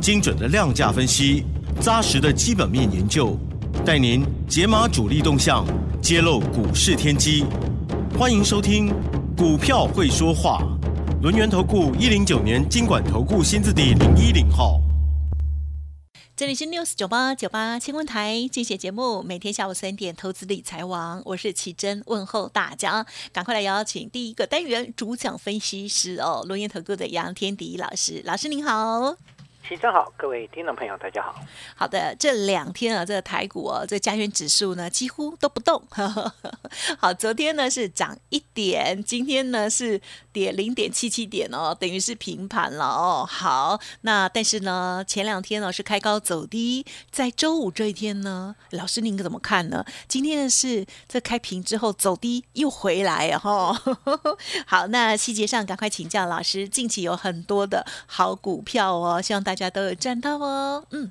精准的量价分析，扎实的基本面研究，带您解码主力动向，揭露股市天机。欢迎收听《股票会说话》，轮源投顾一零九年经管投顾新字第零一零号。这里是 news 九八九八新闻台，精选节目，每天下午三点，投资理财王，我是奇珍，问候大家，赶快来邀请第一个单元主讲分析师哦，轮源投顾的杨天迪老师，老师您好。齐真好，各位听众朋友，大家好。好的，这两天啊，这个台股哦，这加权指数呢几乎都不动。好，昨天呢是涨一点，今天呢是跌零点七七点哦，等于是平盘了哦。好，那但是呢，前两天呢是开高走低，在周五这一天呢，老师您怎么看呢？今天呢是这开平之后走低又回来哦。好，那细节上赶快请教老师，近期有很多的好股票哦，希望大家家。都有赚到哦，嗯，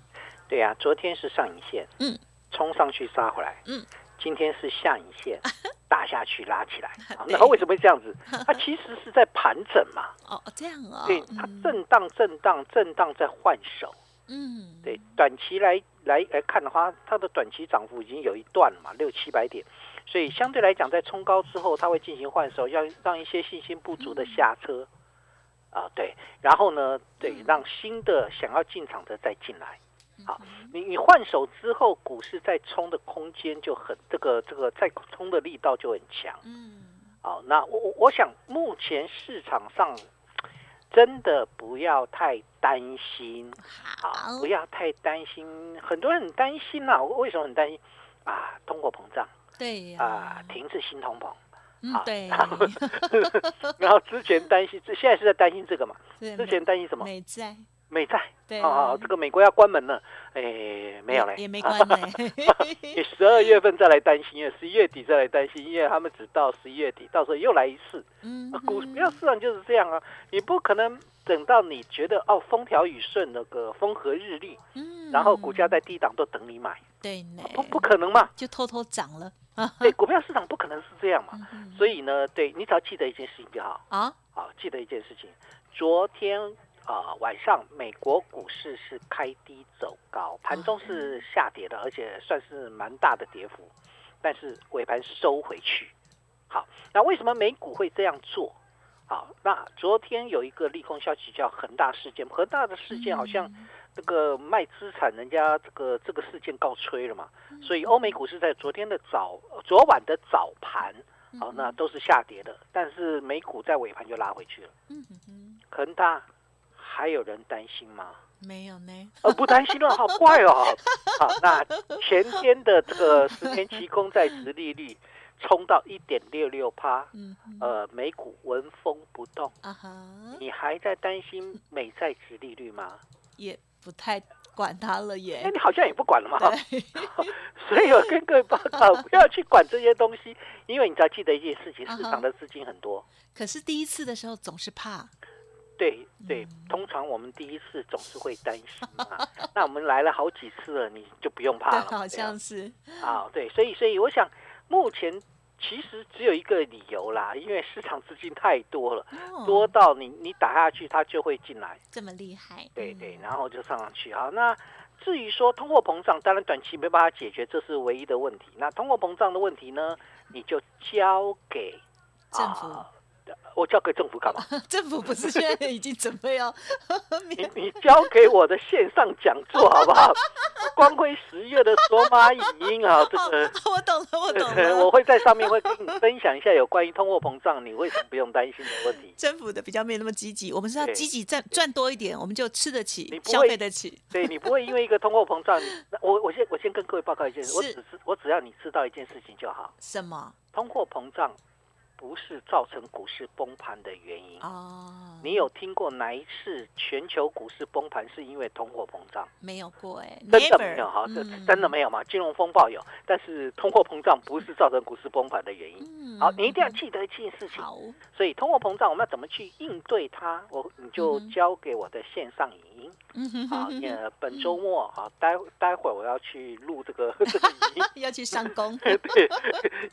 对呀，昨天是上影线，嗯，冲上去杀回来，嗯，今天是下影线，打下去拉起来，那为什么会这样子？它其实是在盘整嘛，哦，这样啊，对，它震荡、震荡、震荡在换手，嗯，对，短期来来来看的话，它的短期涨幅已经有一段了嘛，六七百点，所以相对来讲，在冲高之后，它会进行换手，要让一些信心不足的下车。啊，对，然后呢，对，让新的想要进场的再进来。好，你你换手之后，股市再冲的空间就很，这个这个再冲的力道就很强。嗯，好，那我我我想目前市场上真的不要太担心，好，不要太担心。很多人很担心呐，为什么很担心？啊，通货膨胀，对呀，啊，停止新通膨。然后之前担心，这现在是在担心这个嘛？之前担心什么？美债。美债。对。啊，这个美国要关门了，哎，没有嘞。也没关嘞。你 十二月份再来担心，因为十一月底再来担心，因为他们只到十一月底，到时候又来一次。嗯。股票市场就是这样啊，你不可能等到你觉得哦风调雨顺，那个风和日丽，嗯，然后股价在低档都等你买。对。不不可能嘛？就偷偷涨了。对，股票市场不可能是这样嘛，所以呢，对你只要记得一件事情就好啊，好，记得一件事情，昨天啊晚上美国股市是开低走高，盘中是下跌的，而且算是蛮大的跌幅，但是尾盘收回去。好，那为什么美股会这样做？好，那昨天有一个利空消息叫恒大事件，恒大的事件好像。这个卖资产，人家这个这个事件告吹了嘛，所以欧美股市在昨天的早昨晚的早盘，好，那都是下跌的，但是美股在尾盘就拉回去了。嗯哼，恒大还有人担心吗？没有呢，呃，不担心了，好怪哦。好，那前天的这个十年期公债值利率冲到一点六六趴，嗯，呃，美股纹风不动。啊哈，你还在担心美债值利率吗？也。不太管它了耶，那你好像也不管了嘛。所以我跟各位报告，不要去管这些东西，因为你只要记得一件事情：市场的资金很多。可是第一次的时候总是怕。对对，通常我们第一次总是会担心嘛。那我们来了好几次了，你就不用怕了。好像是。啊，对，所以所以我想目前。其实只有一个理由啦，因为市场资金太多了，多到你你打下去，它就会进来。这么厉害？对对，然后就上上去。好，那至于说通货膨胀，当然短期没办法解决，这是唯一的问题。那通货膨胀的问题呢，你就交给政府。我交给政府干嘛？政府不是现在已经准备要？你你交给我的线上讲座 好不好？光辉十月的索马影音啊，这个我懂了，我懂了。我会在上面会跟你分享一下有关于通货膨胀，你为什么不用担心的问题。政府的比较没那么积极，我们是要积极赚赚多一点，我们就吃得起，消费得起。对你不会因为一个通货膨胀，我我先我先跟各位报告一件事，我只是我只要你知道一件事情就好。什么？通货膨胀。不是造成股市崩盘的原因哦。你有听过哪一次全球股市崩盘是因为通货膨胀？没有过哎，真的没有哈，这真的没有吗？金融风暴有，但是通货膨胀不是造成股市崩盘的原因。好，你一定要记得一件事情。好，所以通货膨胀我们要怎么去应对它？我你就交给我的线上影音。嗯好，呃，本周末啊，待待会儿我要去录这个 要去上工。对，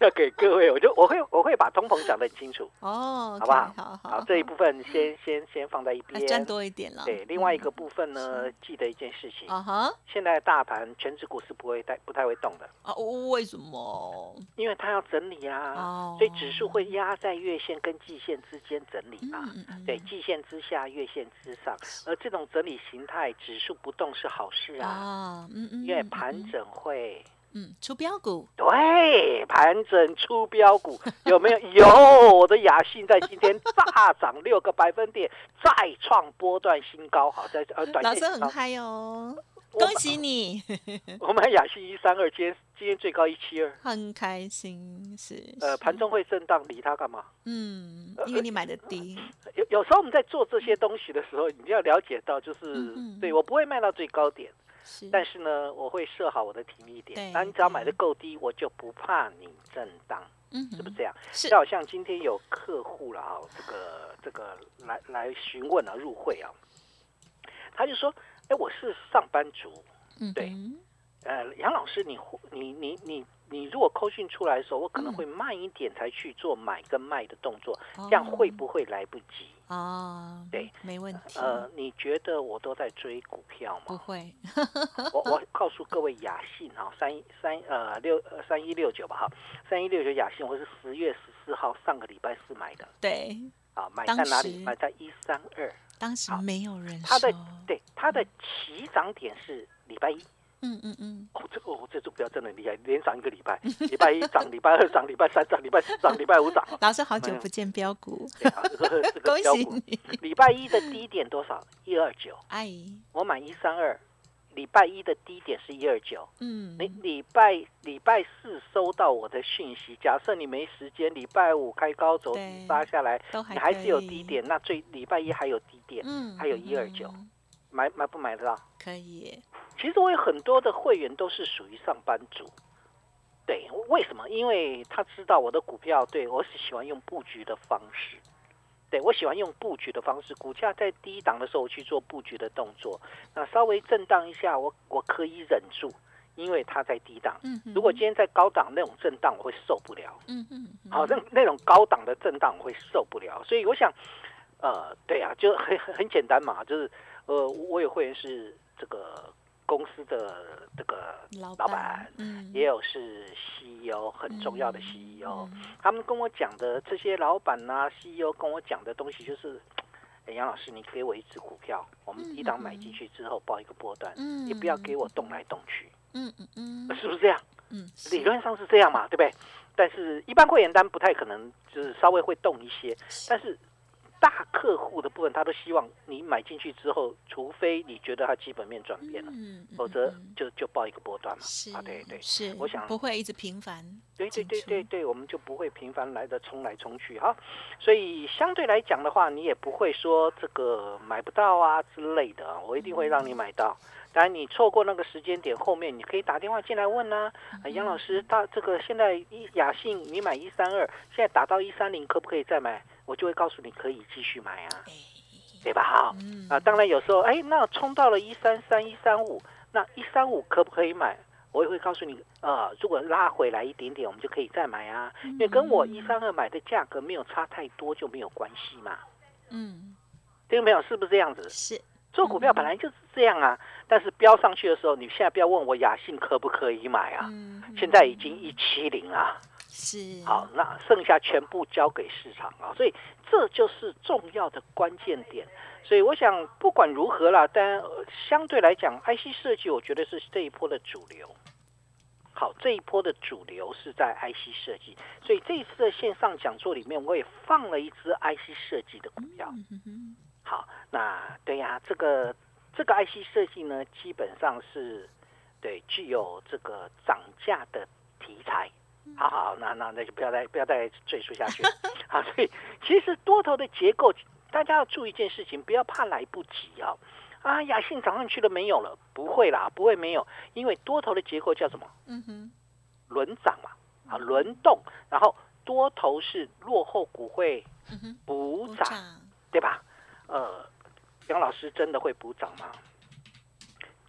要给各位，我就我会我会把通膨讲得很清楚哦，好不好？好好，这一部分先 先先放在一边，占多一点了。对，另外一个部分呢，记得一件事情啊哈，现在大盘全指股是不会太不太会动的啊？为什么？因为它要整理啊，所以指数会压在月线跟季线之间整理嘛。对，季线之下，月线之上，而这种整理形态，指数不动是好事啊。嗯嗯，因为盘整会。嗯，出标股 对，盘整出标股有没有？有，我的雅信在今天大涨六个百分点，再创波段新高。好，在呃，短线老师很嗨哦，恭喜你！我们雅信一三二，今天今天最高一七二，很开心是。呃，盘中会震荡，理它干嘛？嗯，因为你买的低。有有时候我们在做这些东西的时候，你要了解到，就是对我不会卖到最高点。但是呢，我会设好我的停利点。那你只要买的够低，我就不怕你震荡，嗯是不是这样？就好像今天有客户了啊，这个这个来来询问啊，入会啊，他就说：“哎，我是上班族，嗯对，呃，杨老师，你你你你。”你如果扣讯出来的时候，我可能会慢一点才去做买跟卖的动作，这样会不会来不及？哦，对，没问题。呃，你觉得我都在追股票吗？不会。我我 告诉各位雅信哈，三三呃六三一六九吧哈，三一六九雅信，我是十月十四号上个礼拜四买的。对。啊，买在哪里？买在一三二。当时没有人。它的对它的起涨点是礼拜一。嗯嗯嗯，哦，这个哦，这只股票真的厉害，连涨一个礼拜，礼拜一涨，礼拜二涨，礼拜三涨，礼拜四涨，礼拜五涨。老师好久不见标股，恭喜你！礼拜一的低点多少？一二九。哎，我买一三二，礼拜一的低点是一二九。嗯，你礼拜礼拜四收到我的讯息，假设你没时间，礼拜五开高走杀下来，你还是有低点，那最礼拜一还有低点，嗯，还有一二九，买买不买得到？可以。其实我有很多的会员都是属于上班族，对，为什么？因为他知道我的股票，对我是喜欢用布局的方式，对我喜欢用布局的方式，股价在低档的时候去做布局的动作，那稍微震荡一下，我我可以忍住，因为它在低档。嗯如果今天在高档那种震荡，我会受不了。嗯嗯。好，那那种高档的震荡我会受不了，所以我想，呃，对啊，就很很简单嘛，就是呃，我有会员是这个。公司的这个老板，嗯，也有是 CEO 很重要的 CEO，他们跟我讲的这些老板呐，CEO 跟我讲的东西就是，哎，杨老师，你给我一只股票，我们一档买进去之后报一个波段，嗯，也不要给我动来动去，嗯嗯嗯，是不是这样？嗯，理论上是这样嘛，对不对？但是一般会员单不太可能，就是稍微会动一些，但是。大客户的部分，他都希望你买进去之后，除非你觉得它基本面转变了，否则就就报一个波段嘛。啊，对对，是，我想不会一直频繁。对对对对对，我们就不会频繁来的冲来冲去哈。所以相对来讲的话，你也不会说这个买不到啊之类的，我一定会让你买到。当然，你错过那个时间点，后面你可以打电话进来问啊，杨老师，他这个现在一雅信你买一三二，现在打到一三零，可不可以再买？我就会告诉你可以继续买啊，对吧？好，啊，当然有时候，哎，那冲到了一三三、一三五，那一三五可不可以买？我也会告诉你，呃，如果拉回来一点点，我们就可以再买啊，因为跟我一三二买的价格没有差太多，就没有关系嘛。嗯，听到没有？是不是这样子？是，做股票本来就是这样啊。但是飙上去的时候，你现在不要问我雅信可不可以买啊？现在已经一七零了。是好，那剩下全部交给市场啊，所以这就是重要的关键点。所以我想，不管如何啦，但相对来讲，IC 设计我觉得是这一波的主流。好，这一波的主流是在 IC 设计，所以这一次的线上讲座里面，我也放了一只 IC 设计的股票。好，那对呀，这个这个 IC 设计呢，基本上是对具有这个涨价的题材。好好，那那那就不要再不要再赘述下去。好，所以其实多头的结构，大家要注意一件事情，不要怕来不及啊。啊，雅信涨上去了没有了？不会啦，不会没有，因为多头的结构叫什么？嗯哼，轮涨嘛，啊，轮动，然后多头是落后股会补涨，对吧？呃，杨老师真的会补涨吗？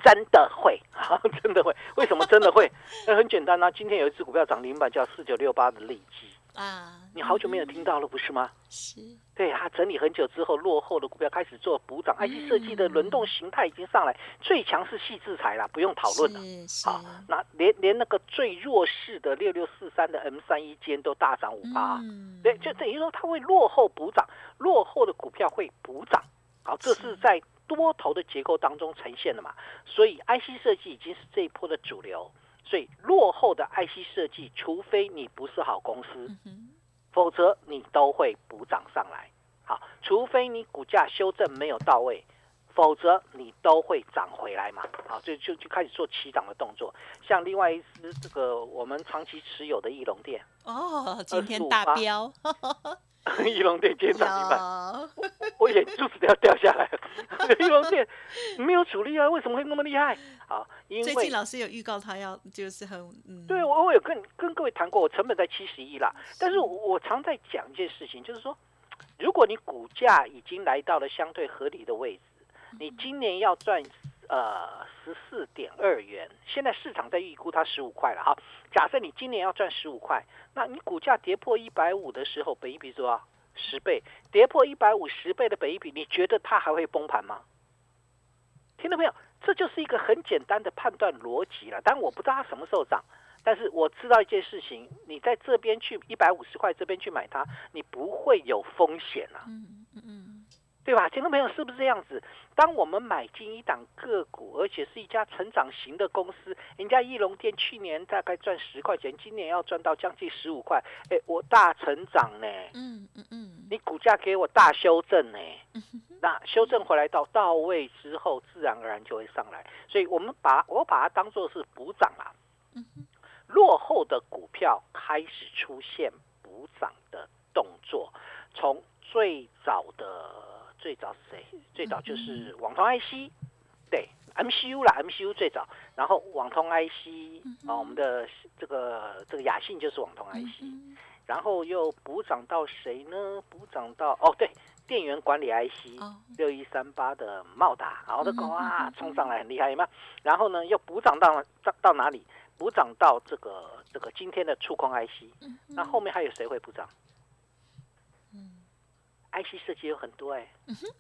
真的会 啊，真的会。为什么真的会？那很简单啊，今天有一只股票涨停板，叫四九六八的利基啊，你好久没有听到了，不是吗？是。对它整理很久之后，落后的股票开始做补涨。IC 设计的轮动形态已经上来，最强是细制裁了，不用讨论了。好，那连连那个最弱势的六六四三的 M 三一间都大涨五趴。对，就等于说它会落后补涨，落后的股票会补涨。好，这是在。多头的结构当中呈现的嘛，所以 IC 设计已经是这一波的主流，所以落后的 IC 设计，除非你不是好公司，否则你都会补涨上来。好，除非你股价修正没有到位，否则你都会涨回来嘛。好，就就就开始做起涨的动作。像另外一只这个我们长期持有的翼龙店，哦，今天大飙。翼龙店今天涨停板，我眼珠子都要掉下来了。翼龙店没有主力啊，为什么会那么厉害？好，因为最近老师有预告他要就是很嗯，对我我有跟跟各位谈过，我成本在七十一啦。但是我常在讲一件事情，就是说，如果你股价已经来到了相对合理的位置，你今年要赚。呃，十四点二元，现在市场在预估它十五块了哈。假设你今年要赚十五块，那你股价跌破一百五的时候，本一比多少？十倍，跌破一百五十倍的本一比，你觉得它还会崩盘吗？听到没有？这就是一个很简单的判断逻辑了。但我不知道它什么时候涨，但是我知道一件事情：你在这边去一百五十块这边去买它，你不会有风险了。嗯嗯嗯。对吧，听众朋友是不是这样子？当我们买进一档个股，而且是一家成长型的公司，人家翼龙店去年大概赚十块钱，今年要赚到将近十五块，哎，我大成长呢。嗯嗯嗯，你股价给我大修正呢，那修正回来到到位之后，自然而然就会上来。所以我们把我把它当做是补涨啊。落后的股票开始出现补涨的动作，从最早的。最早是谁？最早就是网通 IC，对，MCU 啦，MCU 最早，然后网通 IC 啊，我们的这个这个雅信就是网通 IC，然后又补涨到谁呢？补涨到哦，对，电源管理 IC 六一三八的茂达，好的狗啊，冲上来很厉害有没有？然后呢，又补涨到到到哪里？补涨到这个这个今天的触控 IC，那后面还有谁会补涨？IC 设计有很多哎，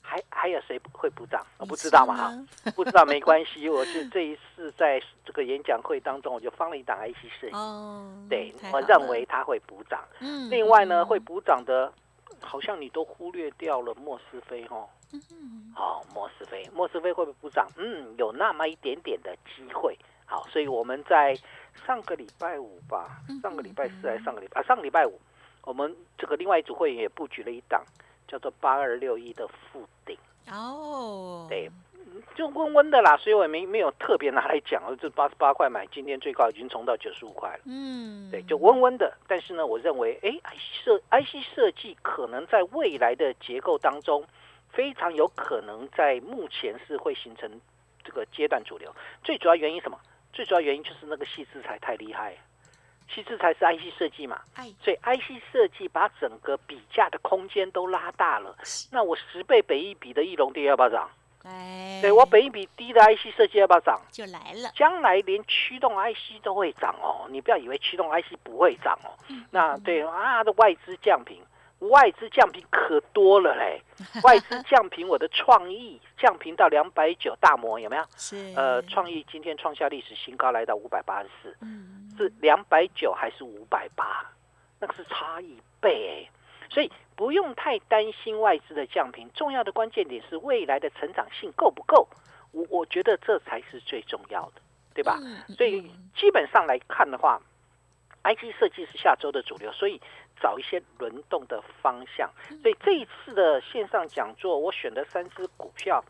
还还有谁会补涨？我不知道嘛哈，不知道没关系。我是这一次在这个演讲会当中，我就放了一档 IC 设计。哦，对我认为它会补涨。嗯，另外呢，会补涨的，好像你都忽略掉了莫斯菲哦。嗯，好，莫斯菲，莫斯菲会不会补涨？嗯，有那么一点点的机会。好，所以我们在上个礼拜五吧，上个礼拜四还是上个礼拜啊？上个礼拜五，我们这个另外一组会员也布局了一档。叫做八二六一的附顶哦，对，就温温的啦，所以我也没没有特别拿来讲哦。这八十八块买，今天最高已经冲到九十五块了。嗯，对，就温温的。但是呢，我认为，哎，IC 设 IC 设计可能在未来的结构当中，非常有可能在目前是会形成这个阶段主流。最主要原因什么？最主要原因就是那个细制材太厉害。其次才是 IC 设计嘛，所以 IC 设计把整个比价的空间都拉大了。那我十倍北一比的翼龙跌要不要涨？哎，对我北一比低的 IC 设计要不要涨？就来了。将来连驱动 IC 都会涨哦，你不要以为驱动 IC 不会涨哦。那对啊，的外资降频，外资降频可多了嘞。外资降频，我的创意降频到两百九大摩有没有？是。呃，创意今天创下历史新高，来到五百八十四。嗯。是两百九还是五百八？那个是差一倍，所以不用太担心外资的降频。重要的关键点是未来的成长性够不够？我我觉得这才是最重要的，对吧？所以基本上来看的话，IG 设计是下周的主流，所以找一些轮动的方向。所以这一次的线上讲座，我选的三只股票，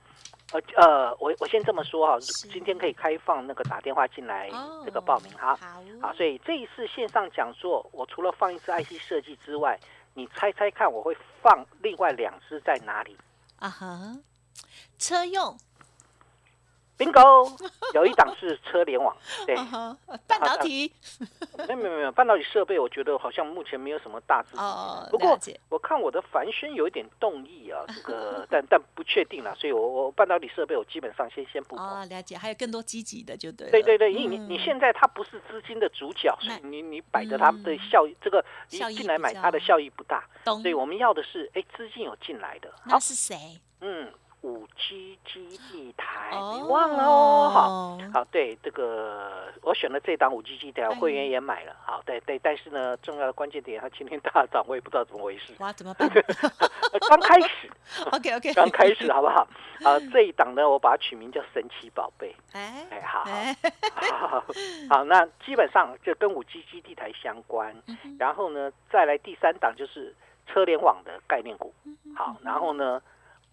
呃呃，我我先这么说哈，今天可以开放那个打电话进来这个报名哈。好，好，所以这一次线上讲座，我除了放一次 IC 设计之外，你猜猜看，我会放另外两只在哪里？啊哈，车用。Bingo，有一档是车联网，对，半导体，没有没有没有半导体设备，我觉得好像目前没有什么大资金。不过我看我的凡轩有一点动意啊，这个但但不确定了，所以我我半导体设备我基本上先先不啊，了解，还有更多积极的就对。对对对，因为你你现在它不是资金的主角，所以你你摆着它的效益，这个你进来买它的效益不大，所以我们要的是哎资金有进来的。那是谁？嗯。五 G 基地台，你忘了哦？好，好，对这个，我选了这档五 G 基地台，会员也买了。好，对对，但是呢，重要的关键点，它今天大涨，我也不知道怎么回事。哇，怎么办？刚开始，OK OK，刚开始，好不好？啊，这一档呢，我把它取名叫神奇宝贝。哎哎，好好好，那基本上就跟五 G 基地台相关。然后呢，再来第三档就是车联网的概念股。好，然后呢？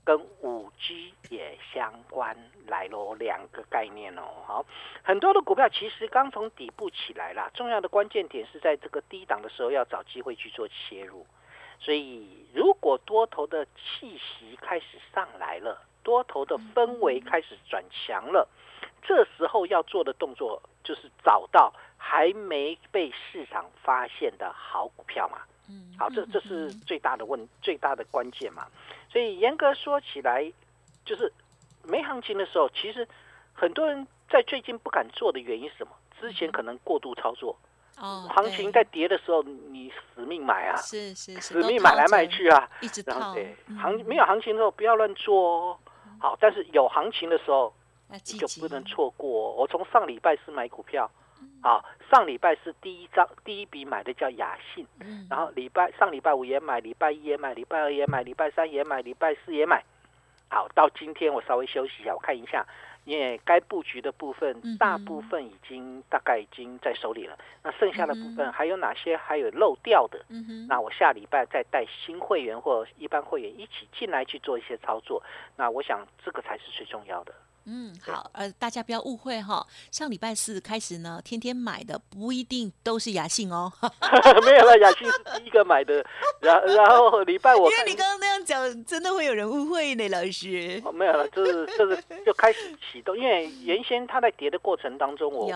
跟五 G 也相关来喽，两个概念哦。好，很多的股票其实刚从底部起来了，重要的关键点是在这个低档的时候要找机会去做切入。所以，如果多头的气息开始上来了，多头的氛围开始转强了，这时候要做的动作就是找到还没被市场发现的好股票嘛。嗯，好，这这是最大的问，最大的关键嘛。所以严格说起来，就是没行情的时候，其实很多人在最近不敢做的原因是什么？之前可能过度操作，哦，行情在跌的时候，你死命买啊，是是是，死命买来卖去啊，一直套。对，行没有行情的时候不要乱做哦。好，但是有行情的时候，就不能错过。我从上礼拜是买股票。好，上礼拜是第一张第一笔买的叫雅信，然后礼拜上礼拜五也买，礼拜一也买，礼拜二也买，礼拜三也买，礼拜四也买。好，到今天我稍微休息一下，我看一下，因为该布局的部分大部分已经大概已经在手里了，那剩下的部分还有哪些还有漏掉的？那我下礼拜再带新会员或一般会员一起进来去做一些操作，那我想这个才是最重要的。嗯，好，呃，大家不要误会哈。上礼拜四开始呢，天天买的不一定都是雅信哦。没有了，雅信是第一个买的，然然后礼拜我因为你刚刚那样讲，真的会有人误会呢，老师。没有了，就是就是就开始启动，因为原先它在跌的过程当中，我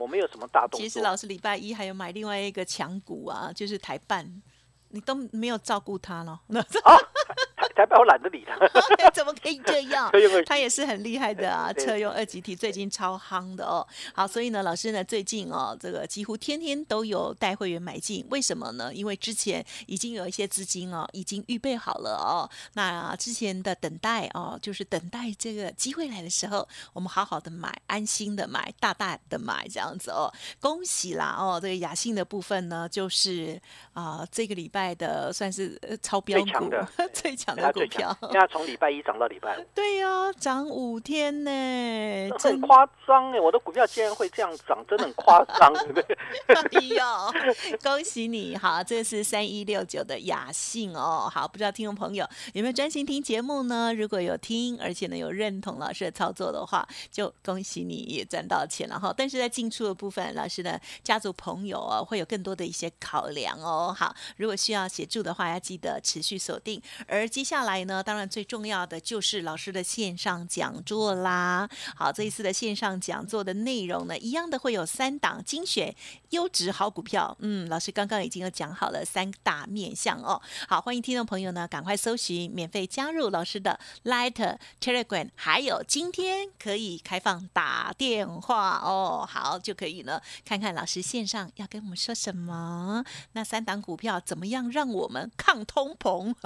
我没有什么大动作。其实老师礼拜一还有买另外一个强股啊，就是台办，你都没有照顾他了。我懒得理他，怎么可以这样？他也是很厉害的啊，车用二级体最近超夯的哦。好，所以呢，老师呢最近哦，这个几乎天天都有带会员买进，为什么呢？因为之前已经有一些资金哦，已经预备好了哦。那之前的等待哦，就是等待这个机会来的时候，我们好好的买，安心的买，大大的买这样子哦。恭喜啦哦，这个雅信的部分呢，就是啊，这个礼拜的算是超标股，最强的。股票，现在从礼拜一涨到礼拜五，对呀，涨五天呢，很夸张哎！我的股票竟然会这样涨，真的很夸张，对不对？哎呦，恭喜你！好，这是三一六九的雅信哦。好，不知道听众朋友有没有专心听节目呢？如果有听，而且呢有认同老师的操作的话，就恭喜你也赚到钱了哈。但是在进出的部分，老师的家族朋友哦会有更多的一些考量哦。好，如果需要协助的话，要记得持续锁定，而接下下来呢，当然最重要的就是老师的线上讲座啦。好，这一次的线上讲座的内容呢，一样的会有三档精选优质好股票。嗯，老师刚刚已经有讲好了三大面向哦。好，欢迎听众朋友呢，赶快搜寻免费加入老师的 Light Telegram，还有今天可以开放打电话哦。好，就可以呢，看看老师线上要跟我们说什么。那三档股票怎么样让我们抗通膨？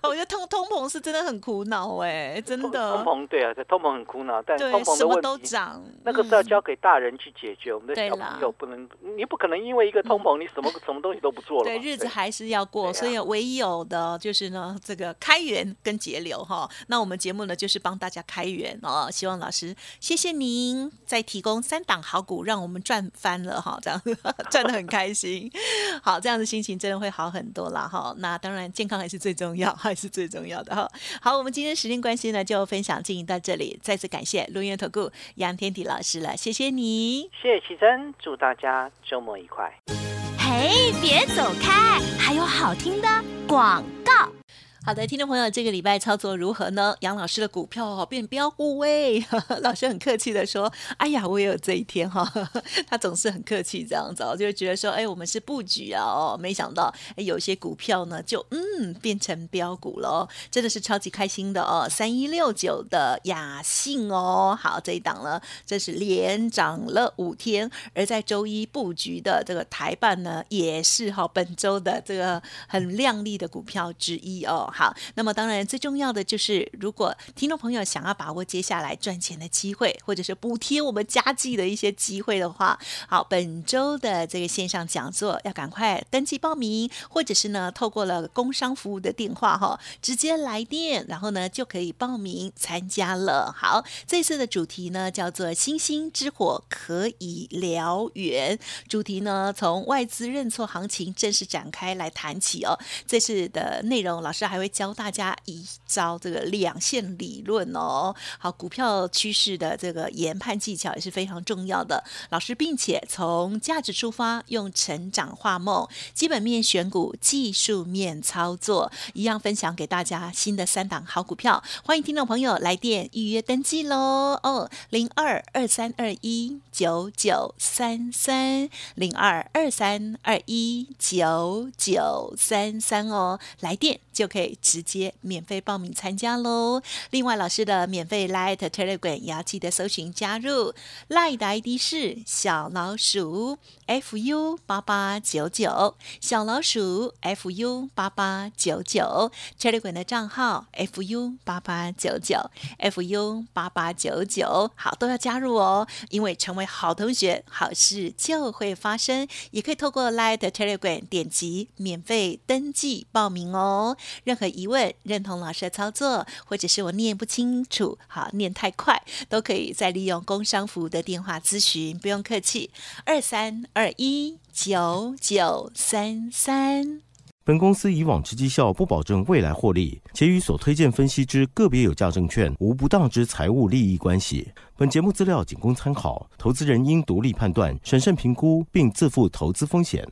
我觉得通通膨是真的很苦恼哎，真的。通膨对啊，这通膨很苦恼，但通膨什么都涨，那个是要交给大人去解决。我们的小朋友不能，你不可能因为一个通膨，你什么什么东西都不做了。对，日子还是要过，所以唯有的就是呢，这个开源跟节流哈。那我们节目呢，就是帮大家开源哦。希望老师谢谢您再提供三档好股，让我们赚翻了哈，这样 赚的很开心。好，这样子心情真的会好很多啦哈。那当然健康还是最重要哈。是最重要的哈。好，我们今天时间关系呢，就分享进行到这里。再次感谢录音投顾杨天迪老师了，谢谢你，谢谢奇珍，祝大家周末愉快。嘿，别走开，还有好听的广告。好的，听众朋友，这个礼拜操作如何呢？杨老师的股票哦变标股喂，老师很客气的说：“哎呀，我也有这一天哈。”他总是很客气这样子，就觉得说：“哎，我们是布局啊哦，没想到哎有些股票呢就嗯变成标股了，真的是超级开心的哦。”三一六九的雅信哦，好这一档呢，这是连涨了五天，而在周一布局的这个台办呢，也是哈本周的这个很亮丽的股票之一哦。好，那么当然最重要的就是，如果听众朋友想要把握接下来赚钱的机会，或者是补贴我们家计的一些机会的话，好，本周的这个线上讲座要赶快登记报名，或者是呢，透过了工商服务的电话哈，直接来电，然后呢就可以报名参加了。好，这次的主题呢叫做“星星之火可以燎原”，主题呢从外资认错行情正式展开来谈起哦。这次的内容，老师还。会教大家一招这个两线理论哦，好，股票趋势的这个研判技巧也是非常重要的。老师，并且从价值出发，用成长画梦，基本面选股，技术面操作，一样分享给大家新的三档好股票。欢迎听众朋友来电预约登记喽！哦，零二二三二一九九三三，零二二三二一九九三三哦，来电就可以。直接免费报名参加喽！另外，老师的免费 Light Telegram 也要记得搜寻加入，Light 的 ID 是小老鼠 fu 八八九九，小老鼠 fu 八八九九，Telegram 的账号 fu 八八九九 fu 八八九九，好都要加入哦！因为成为好同学，好事就会发生。也可以透过 Light Telegram 点击免费登记报名哦。任何疑问、认同老师的操作，或者是我念不清楚，好念太快，都可以再利用工商服务的电话咨询，不用客气，二三二一九九三三。本公司以往之绩效不保证未来获利，且与所推荐分析之个别有价证券无不当之财务利益关系。本节目资料仅供参考，投资人应独立判断、审慎评估，并自负投资风险。